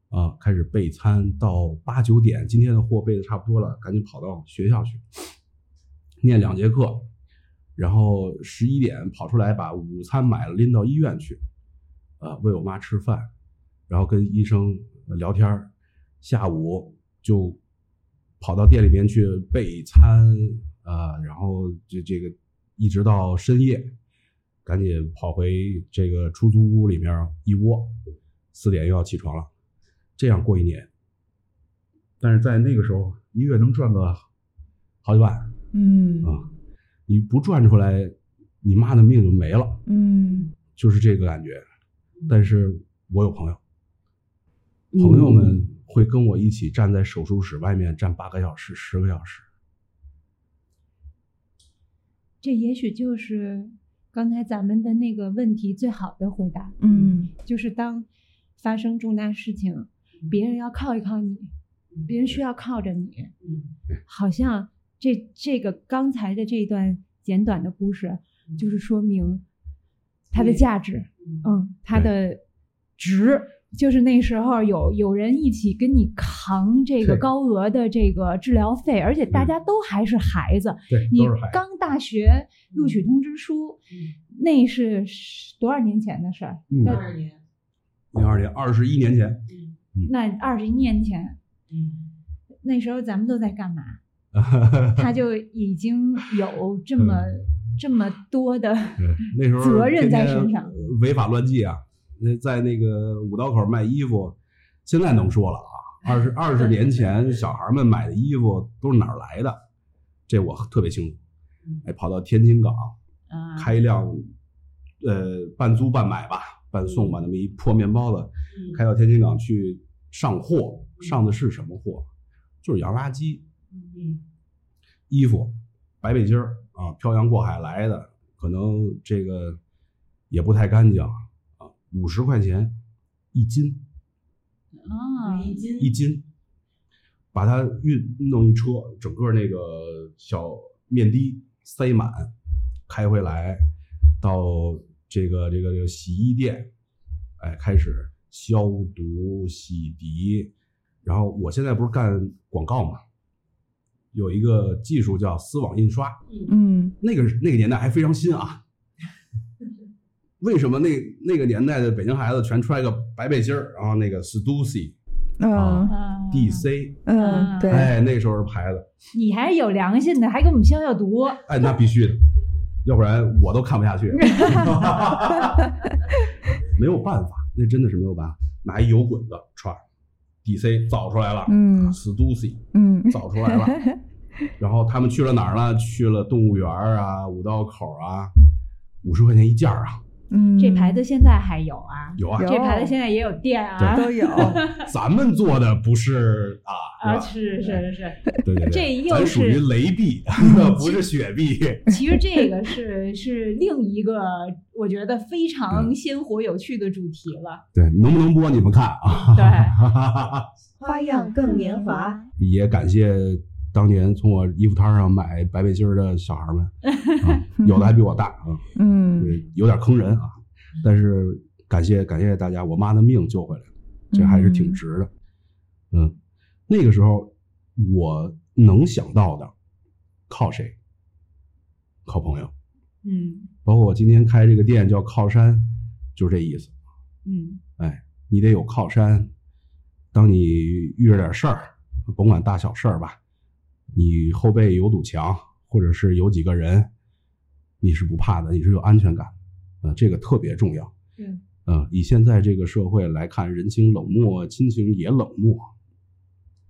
啊、开始备餐到八九点，今天的货备的差不多了，赶紧跑到学校去念两节课，然后十一点跑出来把午餐买了拎到医院去，呃，喂我妈吃饭，然后跟医生呃聊天儿下午就跑到店里面去备餐啊、然后这这个一直到深夜，赶紧跑回这个出租屋里面一窝，四点又要起床了，这样过一年。但是在那个时候，一月能赚个好几万，嗯啊，你不赚出来，你妈的命就没了，嗯就是这个感觉。但是我有朋友，朋友们会跟我一起站在手术室外面站八个小时、十个小时。这也许就是刚才咱们的那个问题最好的回答，嗯就是当发生重大事情，别人要靠一靠你，别人需要靠着你，好像这这个刚才的这一段简短的故事，就是说明它的价值，嗯，它的值。就是那时候有有人一起跟你扛这个高额的这个治疗费，而且大家都还是孩子，对，你都是孩。刚大学录取通知书，那是多少年前的事儿？嗯那年，零二年，二十一年前，那二十一年前，嗯那时候咱们都在干嘛？他就已经有这么这么多的，那时候责任在身上呃违法乱纪啊！那在那个五道口卖衣服，现在能说了啊。二十 二十年前，小孩们买的衣服都是哪儿来的？这我特别清楚。哎，跑到天津港啊，开一辆，呃，半租半买吧，半送吧，那么一破面包子，开到天津港去上货，上的是什么货？就是洋垃圾，衣服，白背心儿啊，漂洋过海来的，可能这个也不太干净啊，五十块钱一斤，啊，一斤一斤，把它运弄一车，整个那个小面的塞满，开回来到这个这个这个洗衣店，哎，开始消毒洗涤，然后我现在不是干广告嘛，有一个技术叫丝网印刷，嗯。那个那个年代还非常新啊。为什么那那个年代的北京孩子全穿一个白背心儿，然后那个 Stussy、嗯。啊 DC，嗯，对，哎，那时候是牌子，你还是有良心的，还给我们消消毒。哎，那必须的，要不然我都看不下去。没有办法，那真的是没有办法，拿一油滚子串，DC 找出来了，嗯 Stussy 嗯造出来了。然后他们去了哪儿呢？去了动物园儿啊，五道口啊，五十块钱一件儿啊，嗯，这牌子现在还有啊？有啊。有这牌子现在也有店啊？都有，咱们做的不是啊，啊，是吧？是是是，对对对，这又咱属于是雷币，不是雪币。其实这个是是另一个我觉得非常鲜活有趣的主题了。对，能不能播你们看啊？对，花样更年华。也感谢当年从我衣服摊上买白背心儿的小孩们，啊、有的还比我大啊，嗯对，有点坑人啊，但是感谢感谢大家，我妈的命救回来了，这还是挺值的。嗯，那个时候我能想到的，靠谁？靠朋友，嗯包括我今天开这个店叫靠山，就是这意思。嗯哎，你得有靠山。当你遇着点事儿，甭管大小事儿吧，你后背有堵墙，或者是有几个人，你是不怕的，你是有安全感。呃，这个特别重要。嗯呃，以现在这个社会来看，人情冷漠，亲情也冷漠，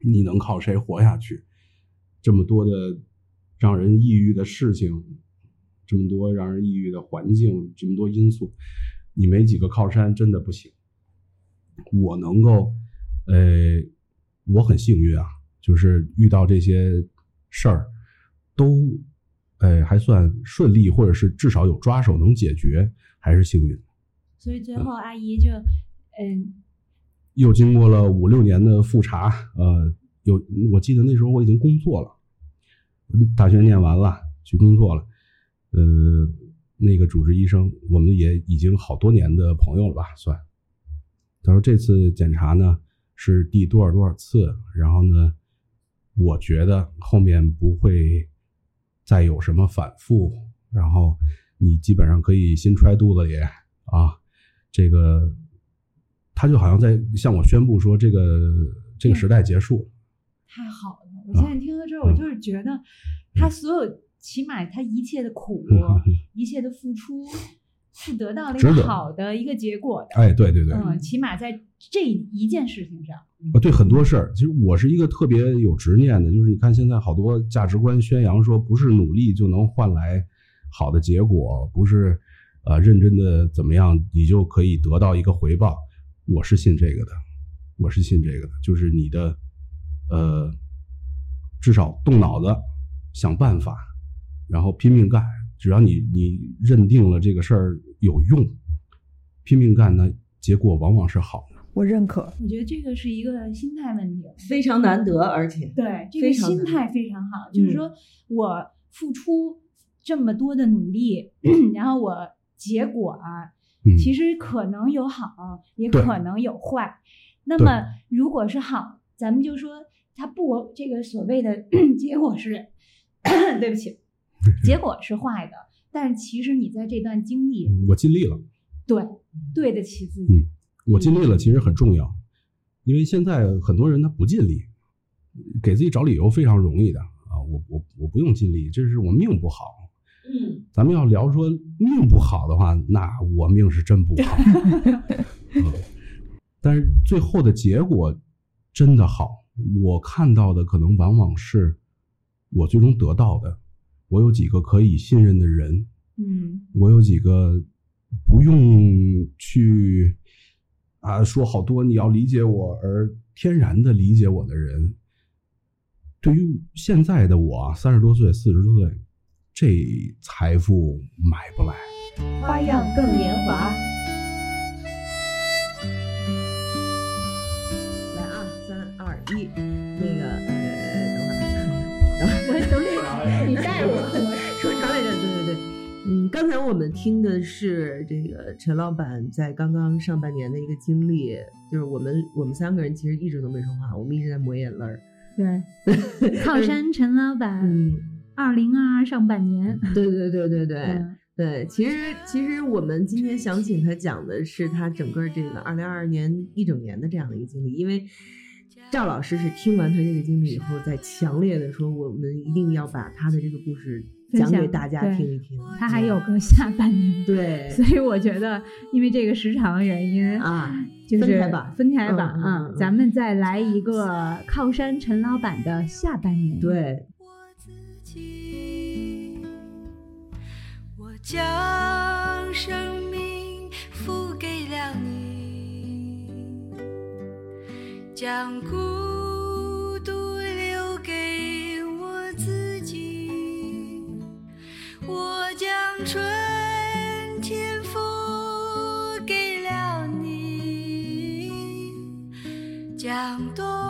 你能靠谁活下去？这么多的让人抑郁的事情，这么多让人抑郁的环境，这么多因素，你没几个靠山真的不行。我能够，呃，我很幸运啊，就是遇到这些事儿，都，呃，还算顺利，或者是至少有抓手能解决，还是幸运。所以最后阿姨就嗯又经过了五六年的复查，呃，有我记得那时候我已经工作了，大学念完了去工作了，呃，那个主治医生我们也已经好多年的朋友了吧，算。他说这次检查呢是第多少多少次，然后呢，我觉得后面不会再有什么反复，然后你基本上可以心揣肚子里啊，这个他就好像在向我宣布说这个这个时代结束了。太好了！我现在听到这儿，我就是觉得他所有起码他一切的苦，一切的付出是得到了一个好的一个结果的。哎，对对对，嗯，起码在这一件事情上，啊，对很多事儿，其实我是一个特别有执念的，就是你看现在好多价值观宣扬说，不是努力就能换来好的结果，不是呃认真的怎么样，你就可以得到一个回报。我是信这个的，我是信这个的，就是你的呃，至少动脑子想办法，然后拼命干，只要你你认定了这个事儿有用，拼命干呢，结果往往是好的。我认可。我觉得这个是一个心态问题。非常难得，而且对，这个心态非常好，就是嗯说我付出这么多的努力，然后我结果啊，嗯，其实可能有好，也可能有坏。那么如果是好，咱们就说它不这个所谓的 结果是，对不起，结果是坏的，但是其实你在这段经历，我尽力了。对对得起自嗯己。我尽力了，其实很重要，因为现在很多人他不尽力，给自己找理由非常容易的啊。我我我不用尽力，这是我命不好。嗯，咱们要聊说命不好的话，那我命是真不好。嗯但是最后的结果真的好，我看到的可能往往是我最终得到的。我有几个可以信任的人，嗯我有几个不用去啊说好多你要理解我而天然的理解我的人。对于现在的我啊，三十多岁、四十多岁，这财富买不来。花样更年华。刚才才我们听的是这个陈老板在刚刚上半年的一个经历，就是我们我们三个人其实一直都没说话，我们一直在抹眼泪儿。对，靠山陈老板，嗯，二零二二上半年，对对对对对。嗯对，其实其实我们今天想请他讲的是他整个这个二零二二年一整年的这样的一个经历，因为赵老师是听完他这个经历以后，在强烈的说，我们一定要把他的这个故事讲给大家听一听。他还有个下半年，对所以我觉得因为这个时长原因，啊，就是分开吧分开吧嗯咱们再来一个靠山陈老板的下半年，对，我自己，我将生命付给了你，将孤想多